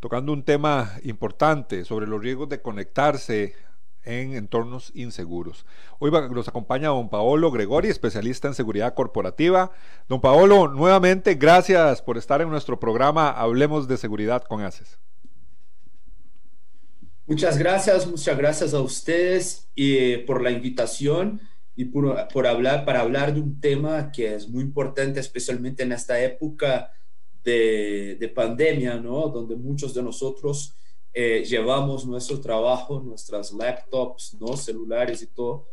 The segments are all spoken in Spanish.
tocando un tema importante sobre los riesgos de conectarse en entornos inseguros. Hoy nos acompaña don Paolo Gregori, especialista en seguridad corporativa. Don Paolo, nuevamente gracias por estar en nuestro programa Hablemos de Seguridad con ACES. Muchas gracias, muchas gracias a ustedes eh, por la invitación y por, por hablar, para hablar de un tema que es muy importante, especialmente en esta época de, pandemia, ¿no? Donde muchos de nosotros eh, llevamos nuestro trabajo, nuestras laptops, ¿no? Celulares y todo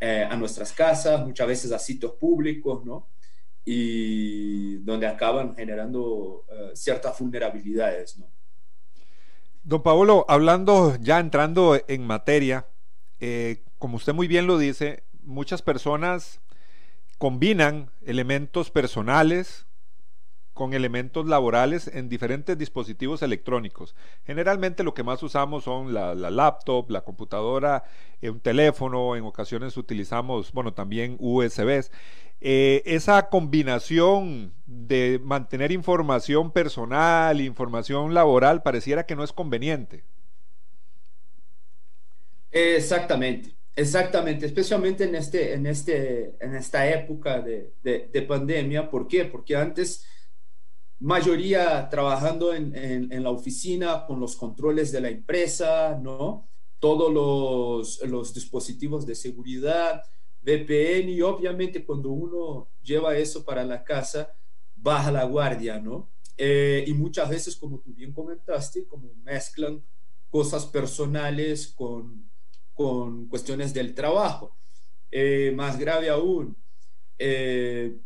eh, a nuestras casas, muchas veces a sitios públicos, ¿no? Y donde acaban generando eh, ciertas vulnerabilidades, ¿no? Don Paolo, hablando ya entrando en materia, como usted muy bien lo dice, muchas personas combinan elementos personales con elementos laborales en diferentes dispositivos electrónicos. Generalmente lo que más usamos son la, laptop, la computadora, eh, un teléfono, en ocasiones utilizamos, bueno, también USBs. Eh, esa combinación de mantener información personal, información laboral, pareciera que no es conveniente. Exactamente, exactamente, especialmente en, este, en, este, en esta época de, de pandemia. ¿Por qué? Porque antes mayoría trabajando en, en, la oficina con los controles de la empresa, ¿no? Todos los, los, dispositivos de seguridad, VPN y obviamente cuando uno lleva eso para la casa, baja la guardia, ¿no? Eh, y muchas veces, como tú bien comentaste, como mezclan cosas personales con, con cuestiones del trabajo. Eh, más grave aún, eh,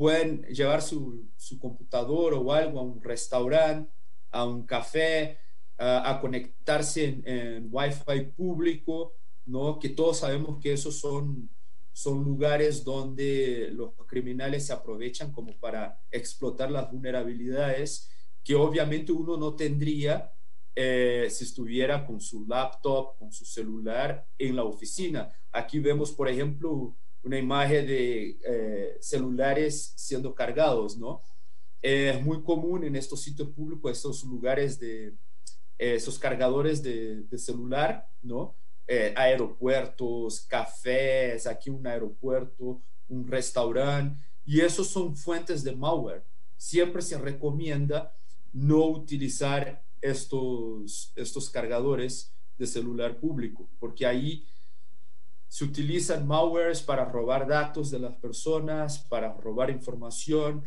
pueden llevar su, su, computador o algo a un restaurante, a un café, a conectarse en, en Wi-Fi público, ¿no? que todos sabemos que esos son, son lugares donde los criminales se aprovechan como para explotar las vulnerabilidades que obviamente uno no tendría eh, si estuviera con su laptop, con su celular en la oficina. Aquí vemos, por ejemplo, una imagen de eh, celulares siendo cargados, ¿no? Es muy común en estos sitios públicos, estos lugares de eh, esos cargadores de, celular, ¿no? Eh, aeropuertos, cafés, aquí un aeropuerto, un restaurante, y esos son fuentes de malware. Siempre se recomienda no utilizar estos, estos cargadores de celular público, porque ahí se utilizan malwares para robar datos de las personas, para robar información.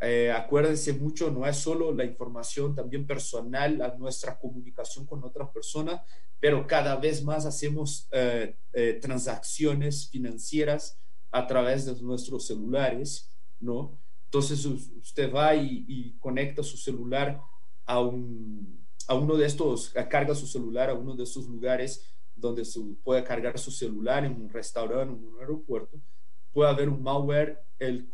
Eh, acuérdense mucho, no es solo la información también personal, a nuestra comunicación con otras personas, pero cada vez más hacemos eh, eh, transacciones financieras a través de nuestros celulares, ¿no? Entonces usted va y, conecta su celular a, a uno de estos, carga su celular a uno de estos lugares donde se puede cargar su celular en un restaurante, en un aeropuerto, puede haber un malware, el,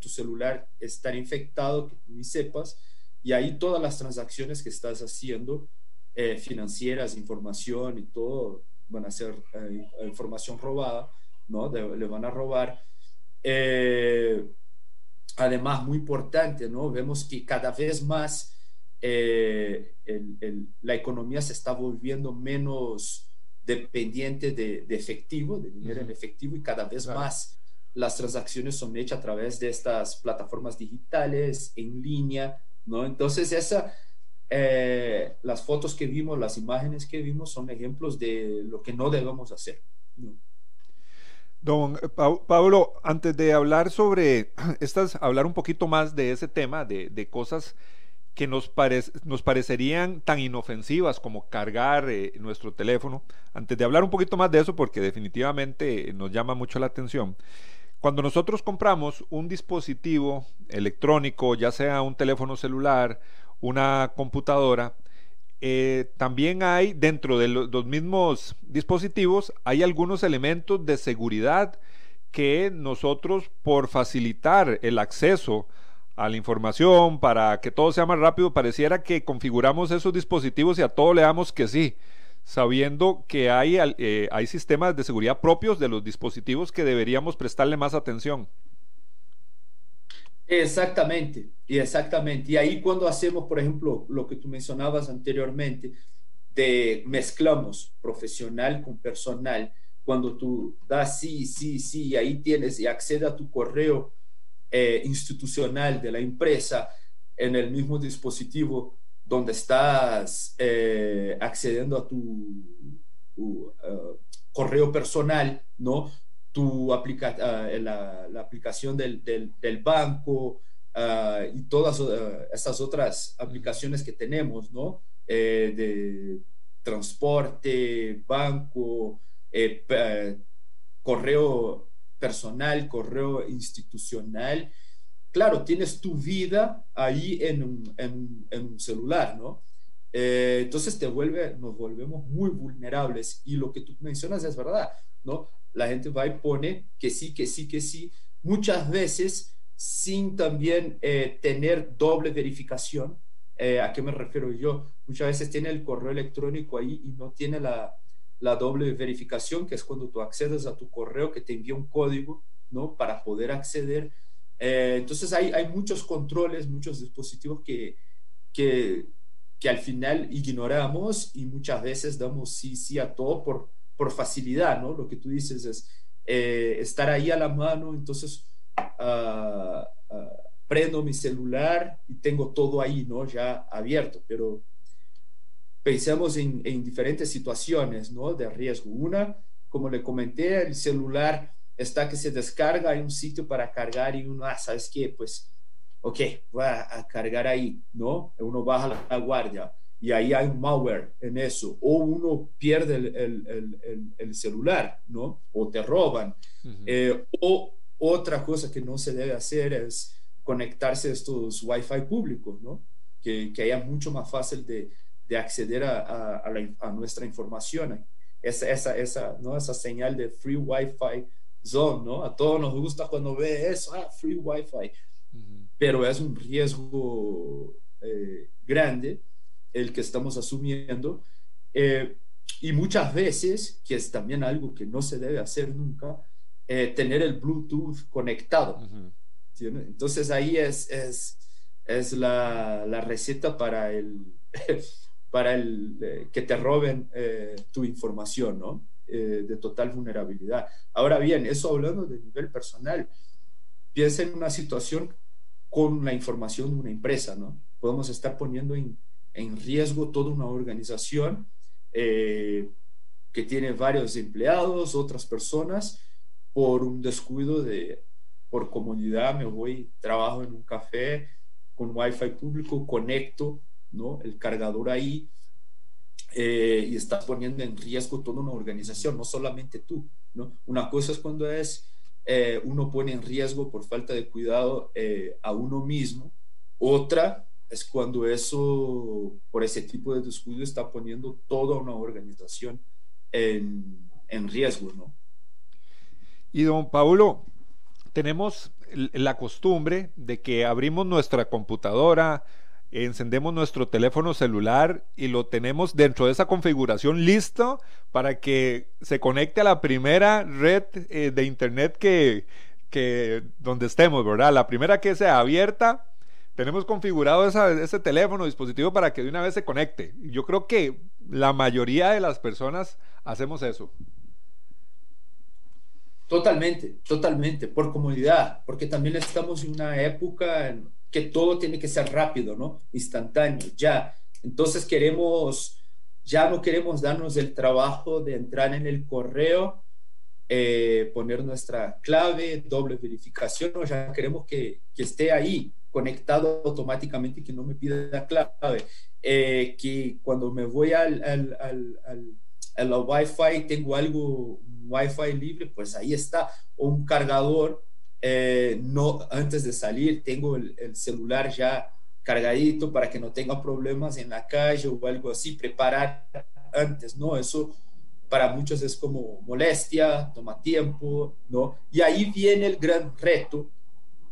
tu celular estar infectado, que ni sepas, y ahí todas las transacciones que estás haciendo, eh, financieras, información y todo, van a ser eh, información robada, ¿no? le van a robar. Eh, además, muy importante, ¿no? Vemos que cada vez más la economía se está volviendo menos dependiente de, efectivo, de dinero en efectivo, y cada vez más las transacciones son hechas a través de estas plataformas digitales, en línea, ¿no? Entonces, esa, eh, las fotos que vimos, las imágenes que vimos son ejemplos de lo que no debemos hacer. Don Pablo, antes de hablar sobre estas, hablar un poquito más de ese tema, de, de cosas que nos, nos parecerían tan inofensivas como cargar eh, nuestro teléfono. Antes de hablar un poquito más de eso, porque definitivamente nos llama mucho la atención, cuando nosotros compramos un dispositivo electrónico, ya sea un teléfono celular, una computadora, eh, también hay dentro de los mismos dispositivos, hay algunos elementos de seguridad que nosotros por facilitar el acceso a la información, para que todo sea más rápido, pareciera que configuramos esos dispositivos y a todo le damos que sí, sabiendo que hay, eh, hay sistemas de seguridad propios de los dispositivos que deberíamos prestarle más atención. Exactamente, y exactamente. Y ahí cuando hacemos, por ejemplo, lo que tú mencionabas anteriormente, de mezclamos profesional con personal, cuando tú das sí, sí, sí, y ahí tienes y accede a tu correo eh, institucional de la empresa en el mismo dispositivo donde estás eh, accediendo a tu, uh, correo personal, ¿no? Tu la, aplicación del, banco y todas estas otras aplicaciones que tenemos, ¿no? Eh, de transporte, banco, correo personal, correo institucional. Claro, tienes tu vida ahí en un, en, un celular, ¿no? Eh, entonces te vuelve, nos volvemos muy vulnerables y lo que tú mencionas es verdad, ¿no? La gente va y pone que sí, que sí, que sí, muchas veces sin también eh, tener doble verificación. Eh, ¿A qué me refiero yo? Muchas veces tiene el correo electrónico ahí y no tiene la, la doble verificación, que es cuando tú accedes a tu correo que te envía un código, ¿no? Para poder acceder. Eh, entonces hay, hay muchos controles, muchos dispositivos que, que, que, al final ignoramos y muchas veces damos sí, sí a todo por, por facilidad, ¿no? Lo que tú dices es eh, estar ahí a la mano, entonces uh, prendo mi celular y tengo todo ahí, ¿no? Ya abierto, pero pensamos en, diferentes situaciones ¿no? de riesgo. Una, como le comenté, el celular está que se descarga, hay un sitio para cargar y uno, ah, ¿sabes qué? Pues, ok, voy a, cargar ahí, ¿no? Uno baja la, guardia y ahí hay un malware en eso, o uno pierde el, celular, ¿no? O te roban. Eh, o otra cosa que no se debe hacer es conectarse a estos Wi-Fi públicos, ¿no? Que, que haya mucho más fácil de, de acceder a, a, nuestra información. Esa, esa, esa, ¿no? esa señal de free Wi-Fi zone, ¿no? A todos nos gusta cuando ve eso, ah, free Wi-Fi. Pero es un riesgo eh, grande el que estamos asumiendo. Eh, y muchas veces, que es también algo que no se debe hacer nunca, eh, tener el Bluetooth conectado. Entonces ahí es, es, es la, la receta para el, para el, eh, que te roben eh, tu información, ¿no? Eh, de total vulnerabilidad. Ahora bien, eso hablando de nivel personal, piensa en una situación con la información de una empresa, ¿no? Podemos estar poniendo en, en riesgo toda una organización que tiene varios empleados, otras personas, por un descuido de, por comodidad, me voy, trabajo en un café con wifi público, conecto ¿no? El cargador ahí eh, y estás poniendo en riesgo toda una organización, no solamente tú, ¿no? Una cosa es cuando es, eh, uno pone en riesgo por falta de cuidado eh, a uno mismo, otra es cuando eso, por ese tipo de descuido, está poniendo toda una organización en, en riesgo, ¿no? Y don Paulo, tenemos la costumbre de que abrimos nuestra computadora, encendemos nuestro teléfono celular y lo tenemos dentro de esa configuración listo para que se conecte a la primera red eh, de internet que, que donde estemos, ¿verdad? La primera que sea abierta, tenemos configurado ese teléfono, dispositivo para que de una vez se conecte. Yo creo que la mayoría de las personas hacemos eso. Totalmente, totalmente, por comodidad, porque también estamos en una época en que todo tiene que ser rápido, ¿no? Instantáneo, ya. Entonces queremos, ya no queremos darnos el trabajo de entrar en el correo, eh, poner nuestra clave, doble verificación, ya queremos que, que esté ahí, conectado automáticamente que no me pida la clave, eh, que cuando me voy al, al, al, al Wi-Fi tengo algo, Wi-Fi libre, pues ahí está, o un cargador, eh, no, antes de salir tengo el, el, celular ya cargadito para que no tenga problemas en la calle o algo así, preparar antes, ¿no? Eso para muchos es como molestia, toma tiempo, ¿no? Y ahí viene el gran reto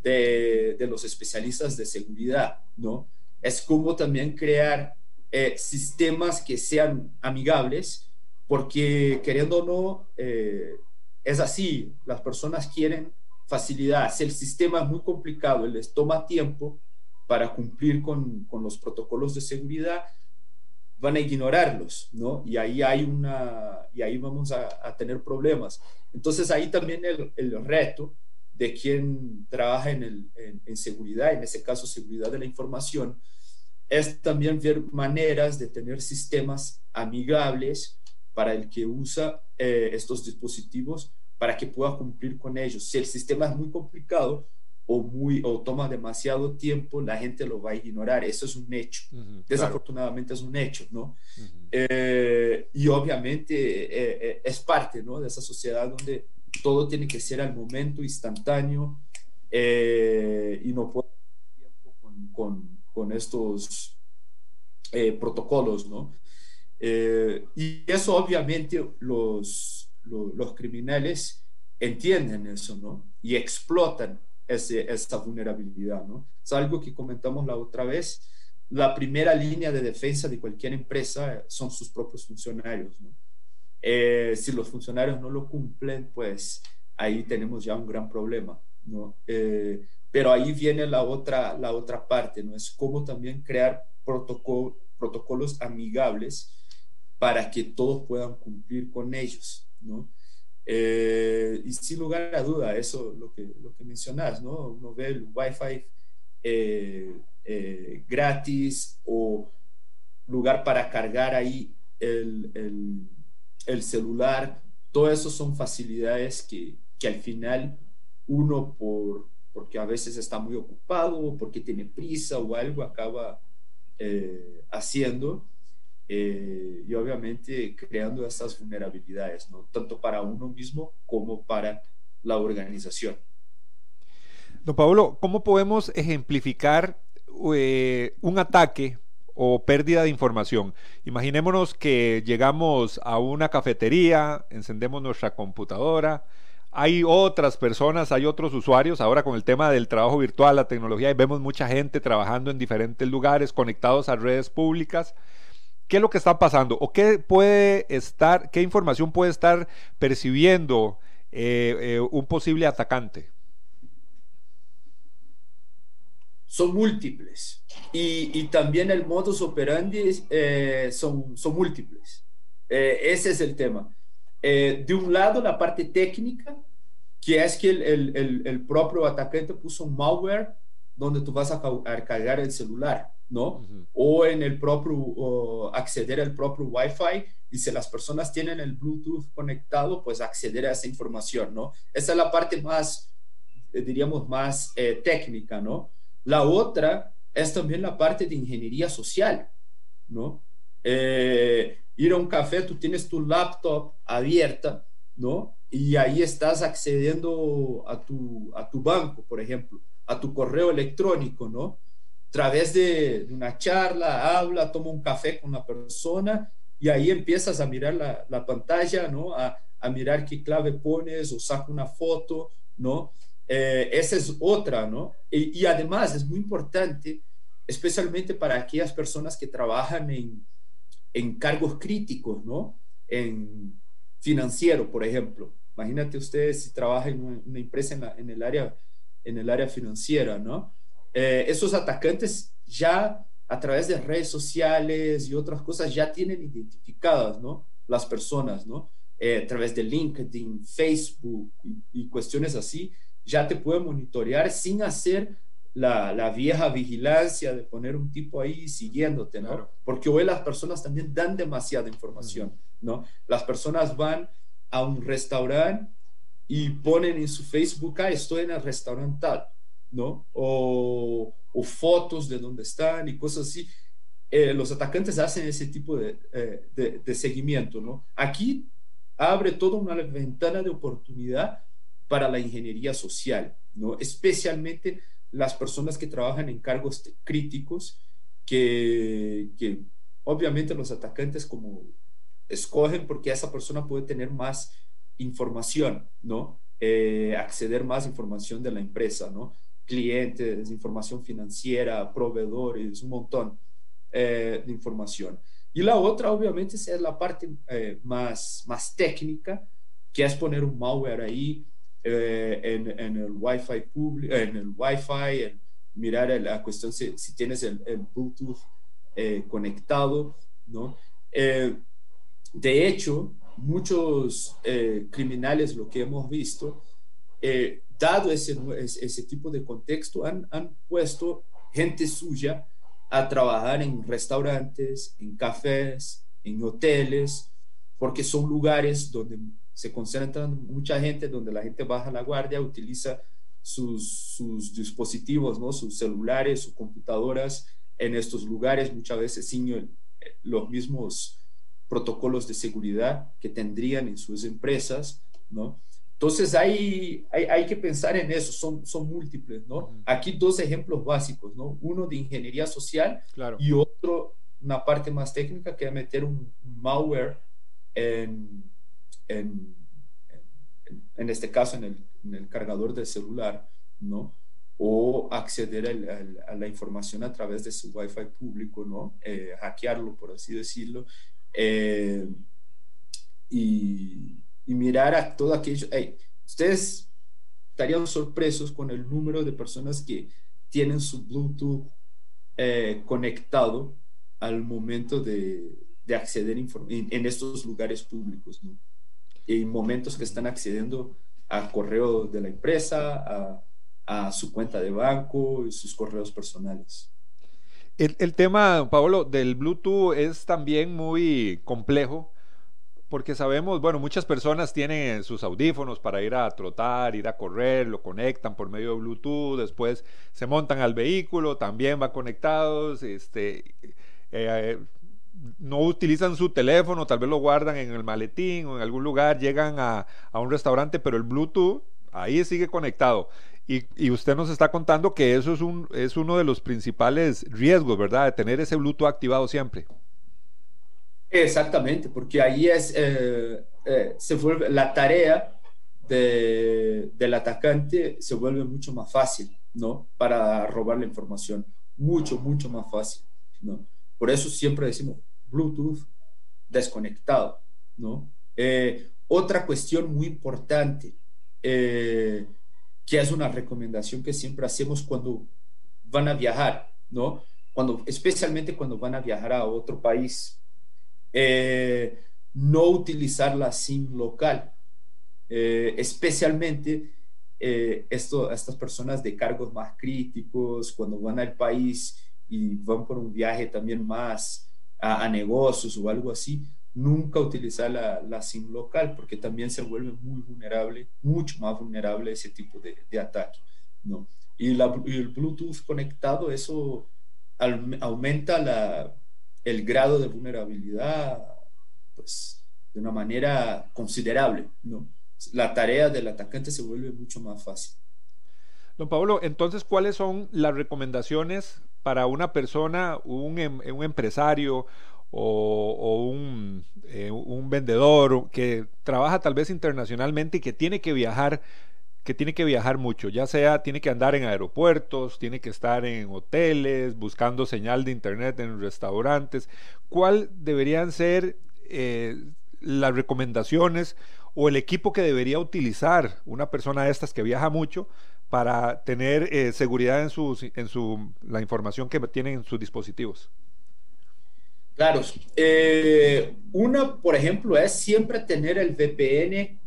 de, de los especialistas de seguridad, ¿no? Es como también crear eh, sistemas que sean amigables, porque queriendo o no, eh, es así, las personas quieren facilidad. Si el sistema es muy complicado les toma tiempo para cumplir con, con los protocolos de seguridad, van a ignorarlos, ¿no? Y ahí hay una, y ahí vamos a, tener problemas. Entonces ahí también el, el, reto de quien trabaja en, el, en, seguridad, en ese caso seguridad de la información, es también ver maneras de tener sistemas amigables para el que usa eh, estos dispositivos para que pueda cumplir con ellos. Si el sistema es muy complicado, o, muy, o toma demasiado tiempo, la gente lo va a ignorar. Eso es un hecho. Uh -huh, Desafortunadamente claro. es un hecho, ¿no? Uh -huh. eh, y obviamente eh, eh, es parte, ¿no? De esa sociedad donde todo tiene que ser al momento, instantáneo, eh, y no puede tiempo con, con, con estos eh, protocolos, ¿no? y eso obviamente los, los, criminales entienden eso, ¿no? Y explotan ese, esa vulnerabilidad. ¿no? Es algo que comentamos la otra vez. La primera línea de defensa de cualquier empresa son sus propios funcionarios. ¿no? Eh, si los funcionarios no lo cumplen, pues ahí tenemos ya un gran problema. ¿no? Eh, pero ahí viene la otra, la otra parte, ¿no? Es cómo también crear protocol, protocolos amigables para que todos puedan cumplir con ellos, ¿no? Eh, y sin lugar a duda, eso lo que, lo que mencionas, ¿no? Uno ve el Wi-Fi eh, eh, gratis o lugar para cargar ahí el, el, el, celular, todo eso son facilidades que, que al final uno por, porque a veces está muy ocupado o porque tiene prisa o algo acaba haciendo eh, y obviamente creando estas vulnerabilidades, ¿no? tanto para uno mismo como para la organización. Don Pablo, ¿cómo podemos ejemplificar eh, un ataque o pérdida de información? Imaginémonos que llegamos a una cafetería, encendemos nuestra computadora, hay otras personas, hay otros usuarios, ahora con el tema del trabajo virtual, la tecnología, y vemos mucha gente trabajando en diferentes lugares, conectados a redes públicas qué es lo que está pasando o qué puede estar, qué información puede estar percibiendo eh, eh, un posible atacante. Son múltiples y, y también el modus operandi eh, son, son múltiples. Eh, ese es el tema. Eh, de un lado, la parte técnica, que es que el, el, el propio atacante puso un malware donde tú vas a cargar el celular. ¿No? Uh -huh. O en el propio, uh, acceder al propio Wi-Fi y si las personas tienen el Bluetooth conectado, pues acceder a esa información, ¿no? Esa es la parte más, eh, diríamos, más eh, técnica, ¿no? La otra es también la parte de ingeniería social, ¿no? Eh, ir a un café, tú tienes tu laptop abierta, ¿no? Y ahí estás accediendo a tu, a tu banco, por ejemplo, a tu correo electrónico, ¿no? Través de, una charla, habla, toma un café con la persona y ahí empiezas a mirar la, la pantalla, ¿no? A, a, mirar qué clave pones o saca una foto, ¿no? Eh, esa es otra, ¿no? Y, y, además es muy importante, especialmente para aquellas personas que trabajan en, en cargos críticos, ¿no? En financiero, por ejemplo. Imagínate ustedes si trabaja en una empresa en, la, en, el área, en el área financiera, ¿no? Eh, esos atacantes ya a través de redes sociales y otras cosas ya tienen identificadas, ¿no? Las personas, ¿no? Eh, a través de LinkedIn, Facebook y, y, cuestiones así, ya te pueden monitorear sin hacer la, la, vieja vigilancia de poner un tipo ahí siguiéndote, ¿no? Claro. Porque hoy las personas también dan demasiada información. ¿no? Las personas van a un restaurante y ponen en su Facebook, ah, estoy en el restaurante tal ¿no? O, fotos de dónde están y cosas así. Eh, los atacantes hacen ese tipo de, eh, de, de, seguimiento, ¿no? Aquí abre toda una ventana de oportunidad para la ingeniería social, ¿no? Especialmente las personas que trabajan en cargos críticos, que, que obviamente los atacantes como escogen porque esa persona puede tener más información, ¿no? Eh, acceder más información de la empresa, ¿no? Clientes, información financiera, proveedores, un montón eh, de información. Y la otra, obviamente, es la parte eh, más, más técnica, que es poner un malware ahí en, en, el Wi-Fi público, en el Wi-Fi, mirar la cuestión si, si tienes el, el Bluetooth conectado, ¿no? de hecho, muchos eh, criminales, lo que hemos visto, eh, dado ese, ese, tipo de contexto, han, han, puesto gente suya a trabajar en restaurantes, en cafés, en hoteles, porque son lugares donde se concentran mucha gente, donde la gente baja la guardia, utiliza sus, sus dispositivos, ¿no? sus celulares, sus computadoras en estos lugares, muchas veces sin los mismos protocolos de seguridad que tendrían en sus empresas, ¿no? Entonces hay, hay, hay, que pensar en eso, son, son múltiples, ¿no? Aquí dos ejemplos básicos, ¿no? Uno de ingeniería social claro. y otro, una parte más técnica, que es meter un, malware en, en, en, este caso en el, en el, cargador del celular, ¿no? O acceder a, la información a través de su Wi-Fi público, ¿no? Eh, hackearlo, por así decirlo, eh, y, mirar a todo aquello. ustedes estarían sorpresos con el número de personas que tienen su Bluetooth eh, conectado al momento de, de acceder en, en, estos lugares públicos, ¿no? En momentos que están accediendo al correo de la empresa, a, a su cuenta de banco y sus correos personales. El, tema, Pablo, del Bluetooth es también muy complejo porque sabemos, bueno, muchas personas tienen sus audífonos para ir a trotar, ir a correr, lo conectan por medio de Bluetooth, después se montan al vehículo, también va conectados, este, eh, no utilizan su teléfono, tal vez lo guardan en el maletín o en algún lugar, llegan a, a un restaurante, pero el Bluetooth ahí sigue conectado. Y, usted nos está contando que eso es, un, es uno de los principales riesgos, ¿verdad? De tener ese Bluetooth activado siempre. Exactamente, porque ahí es, eh, eh, se vuelve, la tarea de, del atacante se vuelve mucho más fácil, ¿no? Para robar la información, mucho, mucho más fácil, ¿no? Por eso siempre decimos Bluetooth desconectado, ¿no? Eh, otra cuestión muy importante, que es una recomendación que siempre hacemos cuando van a viajar, ¿no? Cuando, especialmente cuando van a viajar a otro país. Eh, no utilizar la SIM local, eh, especialmente eh, esto, estas personas de cargos más críticos, cuando van al país y van por un viaje también más a, negocios o algo así, nunca utilizar la, la, SIM local porque también se vuelve muy vulnerable, mucho más vulnerable a ese tipo de, de ataque. ¿no? Y, el Bluetooth conectado, eso aumenta la, el grado de vulnerabilidad pues, de una manera considerable. ¿no? La tarea del atacante se vuelve mucho más fácil. Don Pablo, entonces, ¿cuáles son las recomendaciones para una persona, un, em, un empresario o, eh, un, vendedor que trabaja tal vez internacionalmente y que tiene que viajar que tiene que viajar mucho, ya sea tiene que andar en aeropuertos, tiene que estar en hoteles, buscando señal de internet en restaurantes. ¿Cuál deberían ser eh, las recomendaciones o el equipo que debería utilizar una persona de estas que viaja mucho para tener eh, seguridad en, en su, la información que tienen en sus dispositivos? Claro. Eh, una, por ejemplo, es siempre tener el VPN,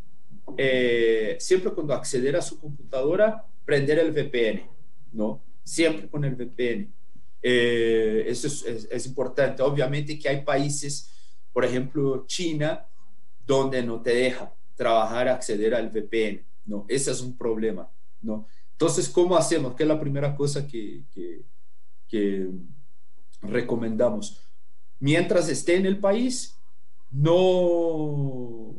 eh, siempre cuando acceder a su computadora, prender el VPN, ¿no? Siempre con el VPN. Eh, eso es, es, importante. Obviamente que hay países, por ejemplo, China, donde no te deja trabajar, acceder al VPN, ¿no? Ese es un problema, ¿no? Entonces, ¿cómo hacemos? ¿Qué es la primera cosa que, que, que recomendamos? Mientras esté en el país, no,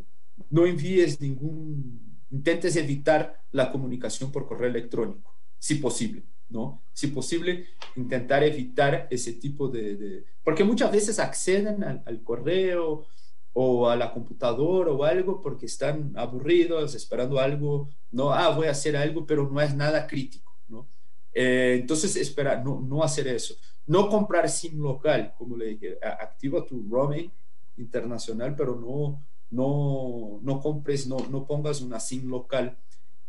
no envíes ningún, intentes evitar la comunicación por correo electrónico, si posible, ¿no? Si posible, intentar evitar ese tipo de... porque muchas veces acceden al, correo o a la computadora o algo porque están aburridos, esperando algo, no, ah, voy a hacer algo, pero no es nada crítico, ¿no? Eh, entonces, espera, no, no hacer eso. No comprar SIM local, como le dije, activa tu roaming internacional, pero no, no, no compres, no, no pongas una SIM local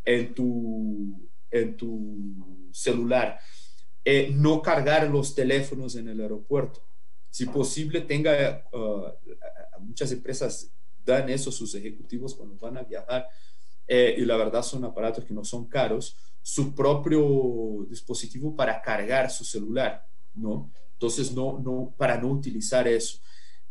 en tu, en tu celular. Eh, no cargar los teléfonos en el aeropuerto. Si posible, tenga, uh, muchas empresas dan eso a sus ejecutivos cuando van a viajar, eh, y la verdad son aparatos que no son caros, su propio dispositivo para cargar su celular, ¿no? Entonces, no, no, para no utilizar eso.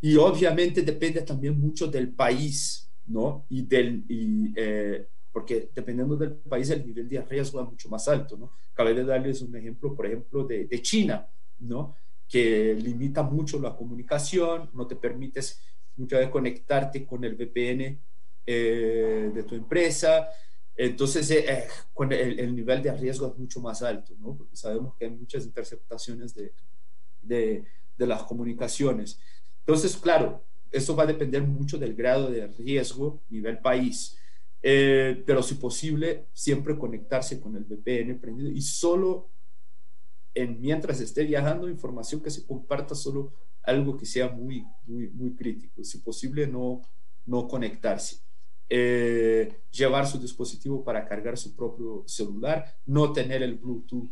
Y obviamente depende también mucho del país, ¿no? Y del, y, eh, porque dependiendo del país el nivel de riesgo es mucho más alto, ¿no? Acabé de darles un ejemplo, por ejemplo, de, de China, ¿no? Que limita mucho la comunicación, no te permites muchas veces conectarte con el VPN eh, de tu empresa, entonces eh, con el, el, nivel de riesgo es mucho más alto, ¿no? Porque sabemos que hay muchas interceptaciones de, de, de las comunicaciones. Entonces, claro, eso va a depender mucho del grado de riesgo nivel país. Eh, pero si posible, siempre conectarse con el VPN prendido y solo en, mientras esté viajando, información que se comparta solo algo que sea muy, muy, muy crítico. Si posible, no, no conectarse. Eh, llevar su dispositivo para cargar su propio celular, no tener el Bluetooth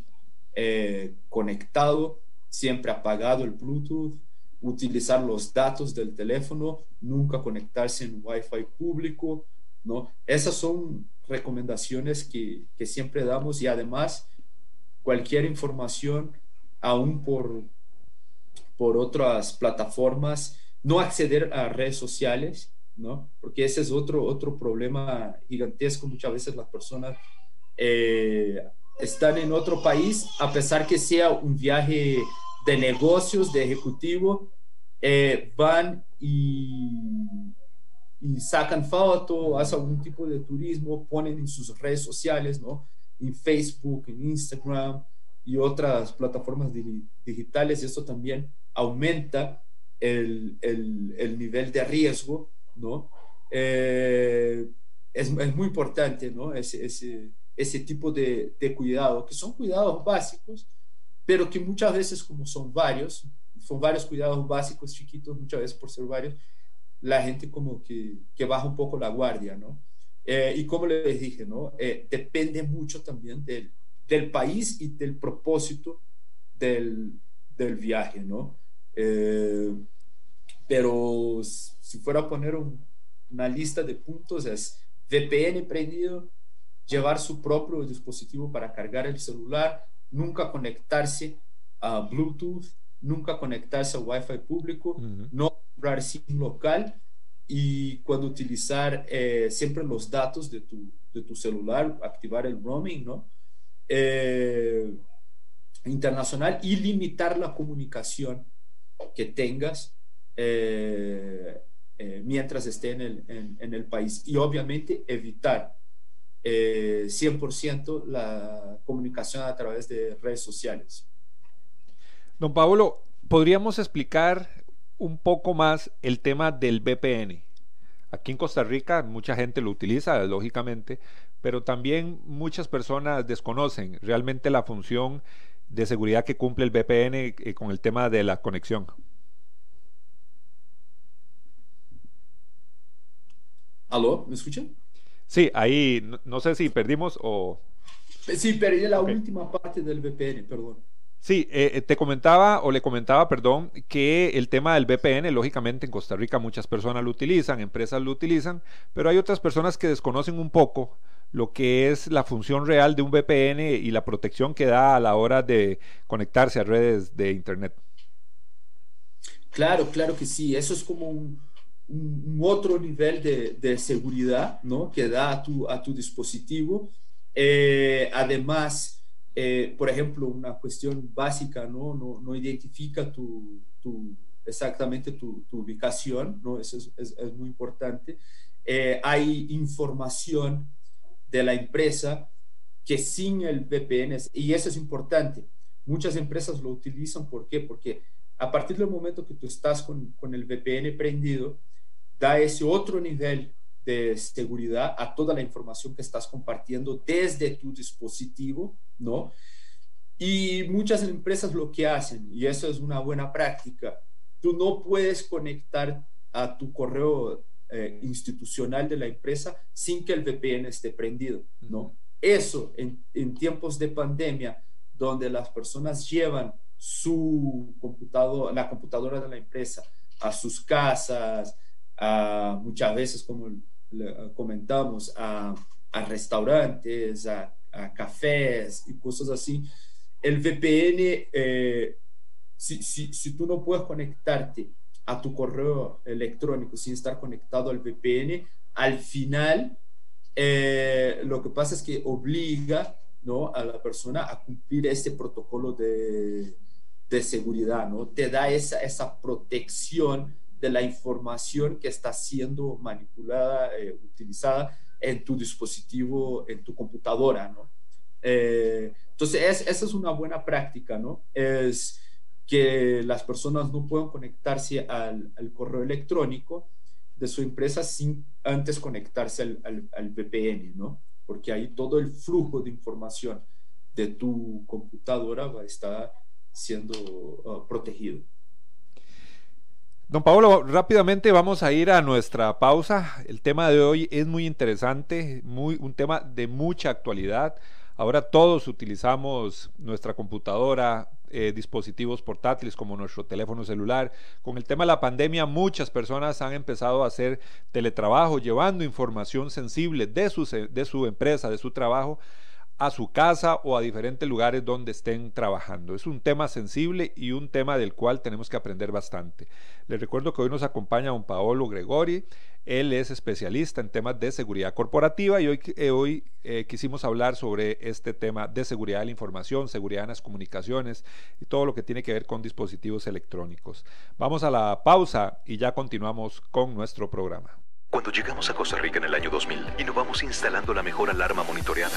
eh, conectado, siempre apagado el Bluetooth, utilizar los datos del teléfono, nunca conectarse en Wi-Fi público, ¿no? Esas son recomendaciones que, que siempre damos y además cualquier información, aún por, por otras plataformas, no acceder a redes sociales, ¿no? Porque ese es otro, otro problema gigantesco. Muchas veces las personas eh, están en otro país, a pesar que sea un viaje de negocios, de ejecutivo, eh, van y, y, sacan foto, hacen algún tipo de turismo, ponen en sus redes sociales, ¿no? En Facebook, en Instagram y otras plataformas digitales. Y esto también aumenta el, el, el nivel de riesgo, ¿no? Eh, es, es, muy importante, ¿no? Ese, ese, ese tipo de, de cuidado, que son cuidados básicos, pero que muchas veces, como son varios, son varios cuidados básicos chiquitos, muchas veces por ser varios, la gente como que, que baja un poco la guardia, ¿no? Eh, y como les dije, ¿no? Eh, depende mucho también del, del, país y del propósito del, del viaje, ¿no? Eh, pero si fuera a poner un, una lista de puntos, es VPN prendido, llevar su propio dispositivo para cargar el celular, nunca conectarse a Bluetooth, nunca conectarse a Wi-Fi público, no comprar SIM local y cuando utilizar eh, siempre los datos de tu, de tu, celular, activar el roaming, ¿no? Eh, internacional y limitar la comunicación que tengas eh, mientras esté en el, en, en el país y obviamente evitar 100% eh, la comunicación a través de redes sociales. Don Pablo, ¿podríamos explicar un poco más el tema del VPN? Aquí en Costa Rica mucha gente lo utiliza, lógicamente, pero también muchas personas desconocen realmente la función de seguridad que cumple el VPN eh, con el tema de la conexión. ¿Aló? ¿Me escuchan? Sí, ahí no, sé si perdimos o... Sí, perdí la última parte del VPN, perdón. Sí, eh, eh, te comentaba o le comentaba, perdón, que el tema del VPN, lógicamente en Costa Rica muchas personas lo utilizan, empresas lo utilizan, pero hay otras personas que desconocen un poco lo que es la función real de un VPN y la protección que da a la hora de conectarse a redes de Internet. Claro, claro que sí. Eso es como un, un, otro nivel de, de, seguridad ¿no? que da a tu, a tu dispositivo además, por ejemplo, una cuestión básica, ¿no? No, no identifica tu, tu exactamente tu, tu, ubicación, ¿no? Eso es, es, es muy importante. hay información de la empresa que sin el VPN, y eso es importante, muchas empresas lo utilizan, ¿por qué? Porque a partir del momento que tú estás con, con el VPN prendido, da ese otro nivel de seguridad a toda la información que estás compartiendo desde tu dispositivo, ¿no? Y muchas empresas lo que hacen, y eso es una buena práctica, tú no puedes conectar a tu correo eh, institucional de la empresa sin que el VPN esté prendido, ¿no? Eso en, en tiempos de pandemia, donde las personas llevan su computador, la computadora de la empresa a sus casas, muchas veces, como comentamos, a, a restaurantes, a, a, cafés y cosas así. El VPN, eh, si, si, si, tú no puedes conectarte a tu correo electrónico sin estar conectado al VPN, al final eh, lo que pasa es que obliga ¿no? a la persona a cumplir este protocolo de, de seguridad, ¿no? Te da esa, esa protección de la información que está siendo manipulada, eh, utilizada en tu dispositivo, en tu computadora, ¿no? Eh, entonces, esa es una buena práctica, ¿no? Es que las personas no puedan conectarse al, al correo electrónico de su empresa sin antes conectarse al, al, VPN, ¿no? Porque ahí todo el flujo de información de tu computadora va a estar siendo uh, protegido. Don Pablo, rápidamente vamos a ir a nuestra pausa. El tema de hoy es muy interesante, muy, un tema de mucha actualidad. Ahora todos utilizamos nuestra computadora, eh, dispositivos portátiles como nuestro teléfono celular. Con el tema de la pandemia, muchas personas han empezado a hacer teletrabajo, llevando información sensible de su, de su empresa, de su trabajo a su casa o a diferentes lugares donde estén trabajando. Es un tema sensible y un tema del cual tenemos que aprender bastante. Les recuerdo que hoy nos acompaña don Paolo Gregori. Él es especialista en temas de seguridad corporativa y hoy, eh, hoy eh, quisimos hablar sobre este tema de seguridad de la información, seguridad en las comunicaciones y todo lo que tiene que ver con dispositivos electrónicos. Vamos a la pausa y ya continuamos con nuestro programa. Cuando llegamos a Costa Rica en el año 2000, innovamos instalando la mejor alarma monitoreada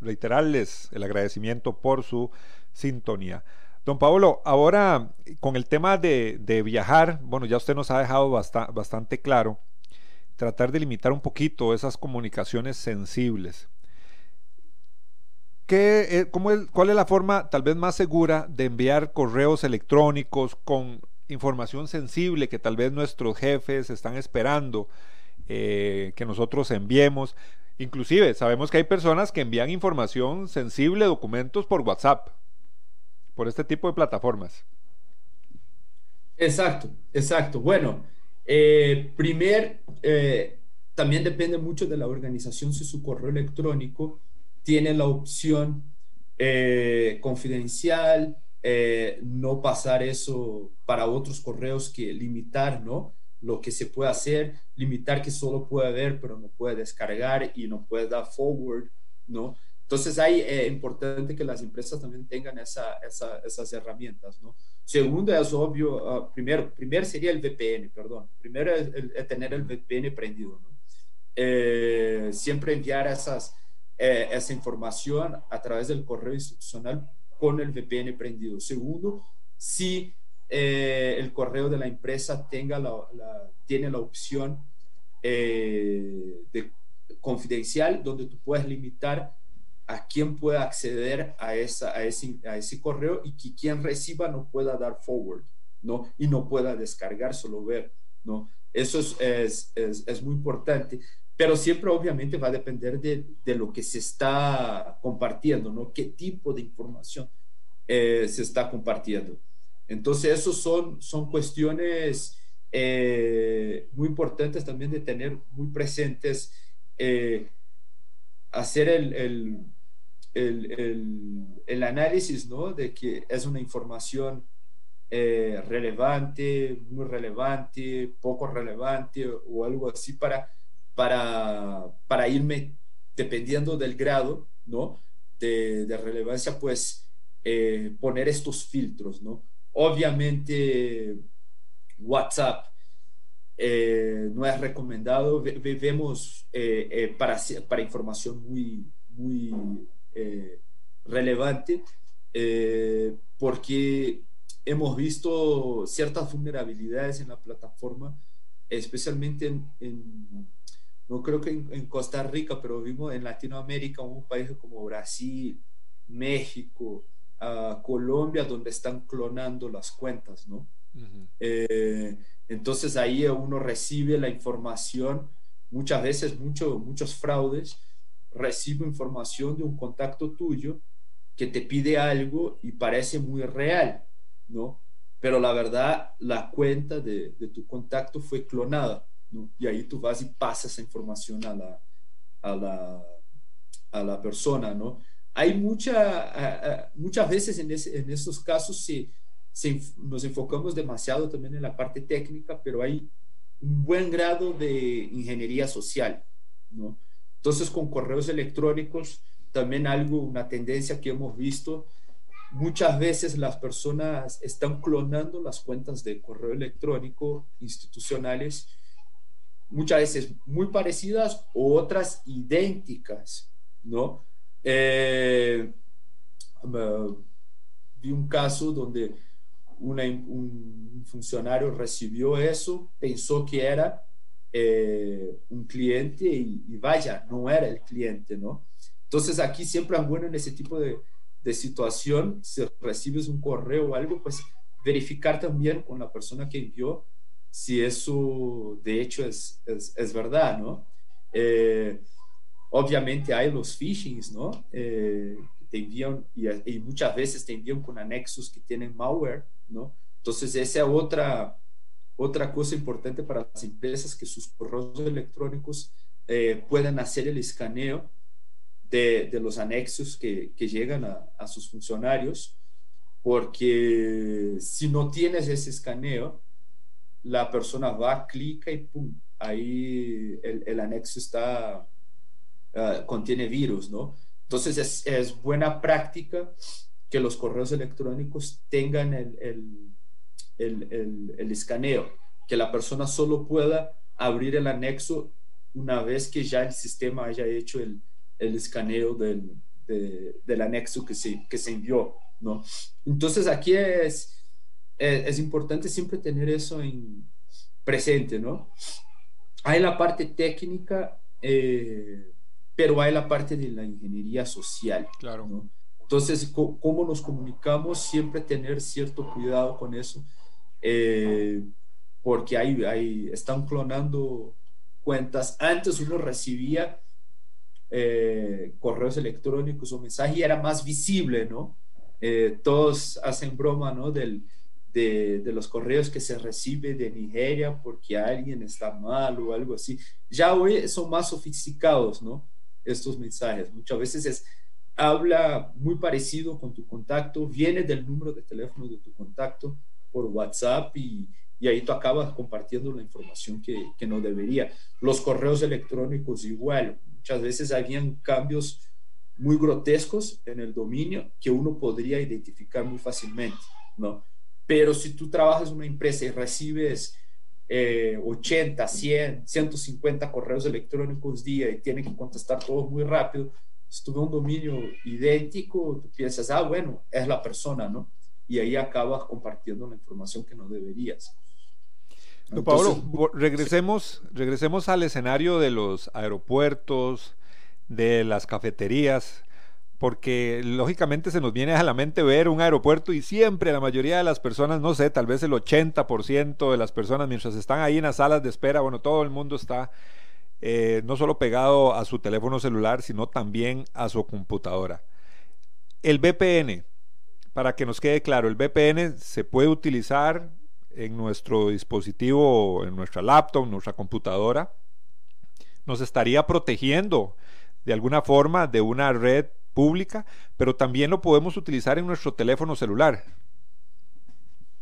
reiterarles el agradecimiento por su sintonía. Don Pablo, ahora con el tema de, viajar, bueno, ya usted nos ha dejado bastante claro, tratar de limitar un poquito esas comunicaciones sensibles. ¿Qué, eh, cómo ¿Cuál es la forma tal vez más segura de enviar correos electrónicos con información sensible que tal vez nuestros jefes están esperando eh, que nosotros enviemos? Inclusive sabemos que hay personas que envían información sensible, documentos por WhatsApp, por este tipo de plataformas. Exacto, exacto. Bueno, eh, primer, eh, también depende mucho de la organización si su correo electrónico tiene la opción eh, confidencial, no pasar eso para otros correos que limitar, ¿no? Lo que se puede hacer, limitar que solo puede ver, pero no puede descargar y no puede dar forward, ¿no? Entonces ahí es importante que las empresas también tengan esa, esas herramientas, ¿no? Segundo es obvio, ah, primero, primero sería el VPN, perdón. Primero es, tener el VPN prendido, ¿no? Eh, siempre enviar esas, eh, esa información a través del correo institucional con el VPN prendido. Segundo, si eh, el correo de la empresa tenga la, tiene la opción eh, de confidencial donde tú puedes limitar a quién pueda acceder a, esa, a, ese, a ese correo y que quien reciba no pueda dar forward, ¿no? Y no pueda descargar, solo ver, ¿no? Eso es, es, es, es muy importante. pero siempre obviamente va a depender de, de, lo que se está compartiendo, ¿no? ¿Qué tipo de información eh, se está compartiendo? Entonces, eso son, son cuestiones eh, muy importantes también de tener muy presentes, eh, hacer el, el, el, el, análisis, ¿no? De que es una información relevante, muy relevante, poco relevante o algo así para para, para irme, dependiendo del grado ¿no? de, relevancia, pues eh, poner estos filtros. ¿no? Obviamente, WhatsApp eh, no es recomendado. Vemos eh, para, para información muy, muy relevante, porque hemos visto ciertas vulnerabilidades en la plataforma, especialmente en no creo que en, Costa Rica, pero vimos en Latinoamérica, un país como Brasil, México, uh, Colombia, donde están clonando las cuentas, ¿no? eh, entonces ahí uno recibe la información, muchas veces mucho, muchos fraudes, recibo información de un contacto tuyo que te pide algo y parece muy real, ¿no? Pero la verdad, la cuenta de, de tu contacto fue clonada. Y ahí tú vas y pasas esa información a la, a la, a la persona, ¿no? Hay mucha, muchas veces en, en estos casos se, nos enfocamos demasiado también en la parte técnica, pero hay un buen grado de ingeniería social, ¿no? Entonces, con correos electrónicos, también algo, una tendencia que hemos visto, muchas veces las personas están clonando las cuentas de correo electrónico institucionales muchas veces muy parecidas o otras idénticas, ¿no? Eh, vi un caso donde un funcionario recibió eso, pensó que era eh, un cliente y, vaya, no era el cliente, ¿no? Entonces aquí siempre es bueno en ese tipo de, de situación, si recibes un correo o algo, pues verificar también con la persona que envió si eso de hecho es, es, verdad, ¿no? Eh, obviamente hay los phishings, ¿no? Eh, te envían y, muchas veces te envían con anexos que tienen malware, ¿no? Entonces esa es otra, otra cosa importante para las empresas, que sus correos electrónicos eh, puedan hacer el escaneo de, de los anexos que, llegan a, a, sus funcionarios, porque si no tienes ese escaneo, la persona va, clica y pum, ahí el, el anexo está, uh, contiene virus, ¿no? Entonces es, es, buena práctica que los correos electrónicos tengan el, el, el, el, escaneo, que la persona solo pueda abrir el anexo una vez que ya el sistema haya hecho el, escaneo del, del anexo que se, que se envió, ¿no? Entonces aquí es es, importante siempre tener eso en presente, ¿no? Hay la parte técnica, eh, pero hay la parte de la ingeniería social. Claro. ¿no? Entonces, ¿cómo nos comunicamos? Siempre tener cierto cuidado con eso, eh, porque hay, hay, están clonando cuentas. Antes uno recibía eh, correos electrónicos o mensajes y era más visible, ¿no? todos hacen broma, ¿no? Del, de, de, los correos que se recibe de Nigeria porque alguien está mal o algo así. Ya hoy son más sofisticados, ¿no? Estos mensajes. Muchas veces es, habla muy parecido con tu contacto, viene del número de teléfono de tu contacto por WhatsApp y, y ahí tú acabas compartiendo la información que, que, no debería. Los correos electrónicos igual. Muchas veces habían cambios muy grotescos en el dominio que uno podría identificar muy fácilmente, ¿no? Pero si tú trabajas en una empresa y recibes eh, 80, 100, 150 correos electrónicos día y tienes que contestar todos muy rápido, si tú ves un dominio idéntico, tú piensas, ah, bueno, es la persona, ¿no? Y ahí acabas compartiendo la información que no deberías. Entonces, Pablo, regresemos, regresemos al escenario de los aeropuertos, de las cafeterías porque lógicamente se nos viene a la mente ver un aeropuerto y siempre la mayoría de las personas, no sé, tal vez el 80% de las personas mientras están ahí en las salas de espera, bueno, todo el mundo está eh, no solo pegado a su teléfono celular, sino también a su computadora. El VPN, para que nos quede claro, el VPN se puede utilizar en nuestro dispositivo, en nuestra laptop, nuestra computadora. Nos estaría protegiendo de alguna forma de una red pública, pero también lo podemos utilizar en nuestro teléfono celular.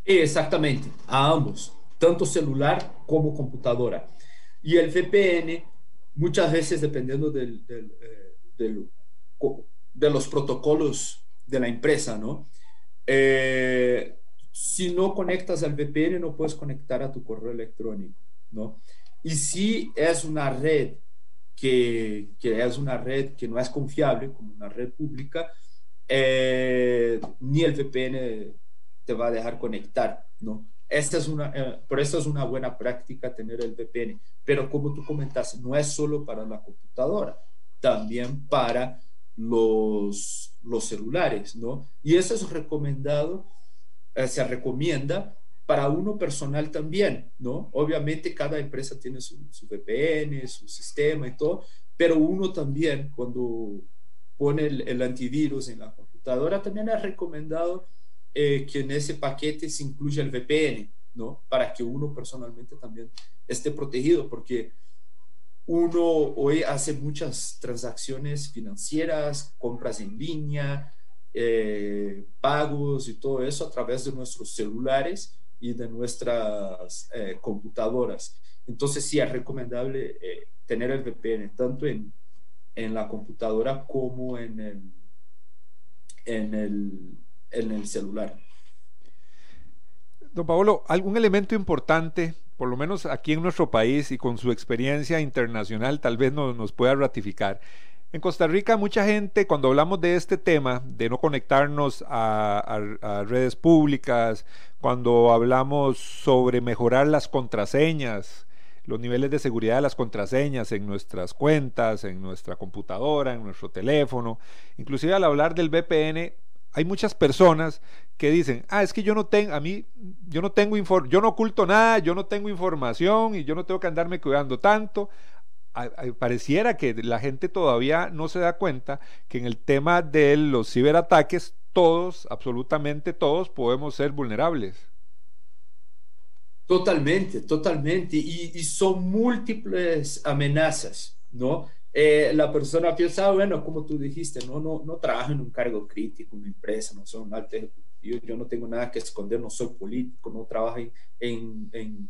Exactamente, a ambos, tanto celular como computadora. Y el VPN, muchas veces dependiendo eh, de los protocolos de la empresa, ¿no? Eh, si no conectas al VPN, no puedes conectar a tu correo electrónico, ¿no? Y si es una red que, que es una red que no es confiable, como una red pública, eh, ni el VPN te va a dejar conectar, ¿no? Esta es una, eh, por eso es una buena práctica tener el VPN. Pero como tú comentaste, no es solo para la computadora, también para los, los celulares, ¿no? Y eso es recomendado, eh, se recomienda para uno personal también, ¿no? Obviamente cada empresa tiene su, su, VPN, su sistema y todo, pero uno también cuando pone el, el antivirus en la computadora también es recomendado eh, que en ese paquete se incluya el VPN, ¿no? Para que uno personalmente también esté protegido, porque uno hoy hace muchas transacciones financieras, compras en línea, eh, pagos y todo eso a través de nuestros celulares y de nuestras eh, computadoras. Entonces sí es recomendable tener el VPN tanto en, en la computadora como en el, en el en el celular. Don Pablo, algún elemento importante, por lo menos aquí en nuestro país y con su experiencia internacional, tal vez nos, nos pueda ratificar. En Costa Rica mucha gente cuando hablamos de este tema, de no conectarnos a, redes públicas, cuando hablamos sobre mejorar las contraseñas, los niveles de seguridad de las contraseñas en nuestras cuentas, en nuestra computadora, en nuestro teléfono, inclusive al hablar del VPN, hay muchas personas que dicen, ah, es que yo no tengo, a mí, yo no tengo, yo no oculto nada, yo no tengo información y yo no tengo que andarme cuidando tanto. Pareciera que la gente todavía no se da cuenta que en el tema de los ciberataques, todos, absolutamente todos, podemos ser vulnerables. Totalmente, totalmente. Y, son múltiples amenazas, ¿no? Eh, la persona piensa, ah, bueno, como tú dijiste, no, no, no trabajo en un cargo crítico, una empresa, no soy un alto ejecutivo, yo no tengo nada que esconder, no soy político, no trabajo en,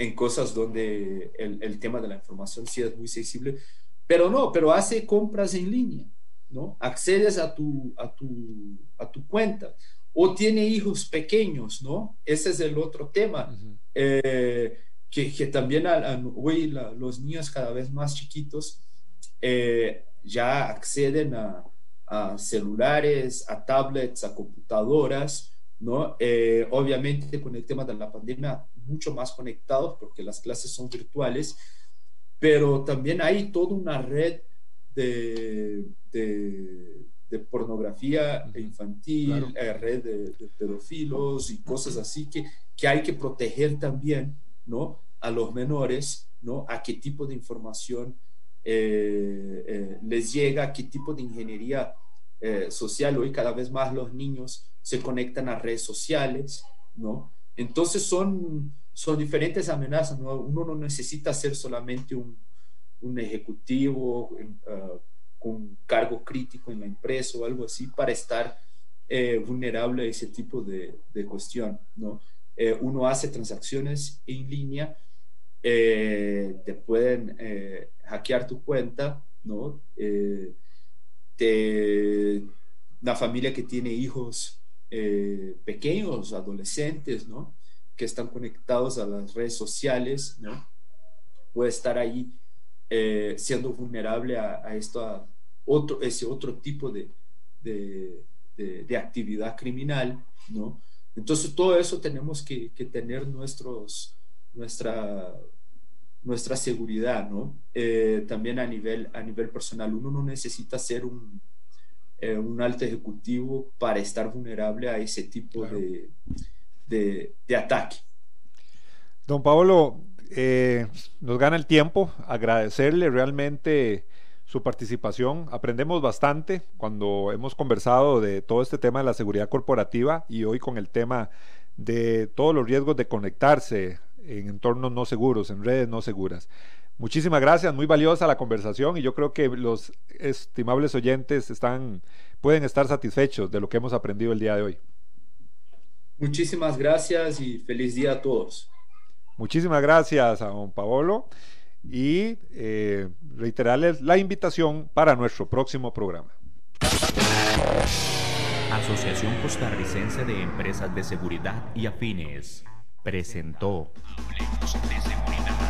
en cosas donde el, el, tema de la información sí es muy sensible, pero no, pero hace compras en línea, ¿no? Accedes a tu, a tu, a tu cuenta o tiene hijos pequeños, ¿no? Ese es el otro tema. eh, que, también hoy los niños cada vez más chiquitos eh, ya acceden a, celulares, a tablets, a computadoras, ¿no? Eh, obviamente con el tema de la pandemia mucho más conectados porque las clases son virtuales, pero también hay toda una red de, de, pornografía infantil, eh, red de, pedófilos y cosas así que, que hay que proteger también ¿no? A los menores, ¿no? A qué tipo de información eh, eh, les llega, qué tipo de ingeniería social. Hoy cada vez más los niños se conectan a redes sociales, ¿no? Entonces son, son diferentes amenazas, Uno no necesita ser solamente un, un ejecutivo con cargo crítico en la empresa o algo así para estar vulnerable a ese tipo de, de cuestión, ¿no? Eh, uno hace transacciones en línea, eh, te pueden eh, hackear tu cuenta, ¿no? Te, una familia que tiene hijos pequeños, adolescentes, ¿no? Que están conectados a las redes sociales, ¿no? Puede estar ahí siendo vulnerable a, esto, otro, ese otro tipo de, de, de actividad criminal, ¿no? Entonces, todo eso tenemos que, tener nuestros, nuestra, nuestra seguridad, ¿no? Eh, también a nivel, a nivel personal, uno no necesita ser un, eh, un alto ejecutivo para estar vulnerable a ese tipo de, de, ataque. Don Pablo, eh, nos gana el tiempo, agradecerle realmente su participación. Aprendemos bastante cuando hemos conversado de todo este tema de la seguridad corporativa y hoy con el tema de todos los riesgos de conectarse en entornos no seguros, en redes no seguras. Muchísimas gracias, muy valiosa la conversación y yo creo que los estimables oyentes están, pueden estar satisfechos de lo que hemos aprendido el día de hoy. Muchísimas gracias y feliz día a todos. Muchísimas gracias a don Paolo y eh, reiterarles la invitación para nuestro próximo programa. Asociación Costarricense de Empresas de Seguridad y Afines presentó Hablemos de Seguridad.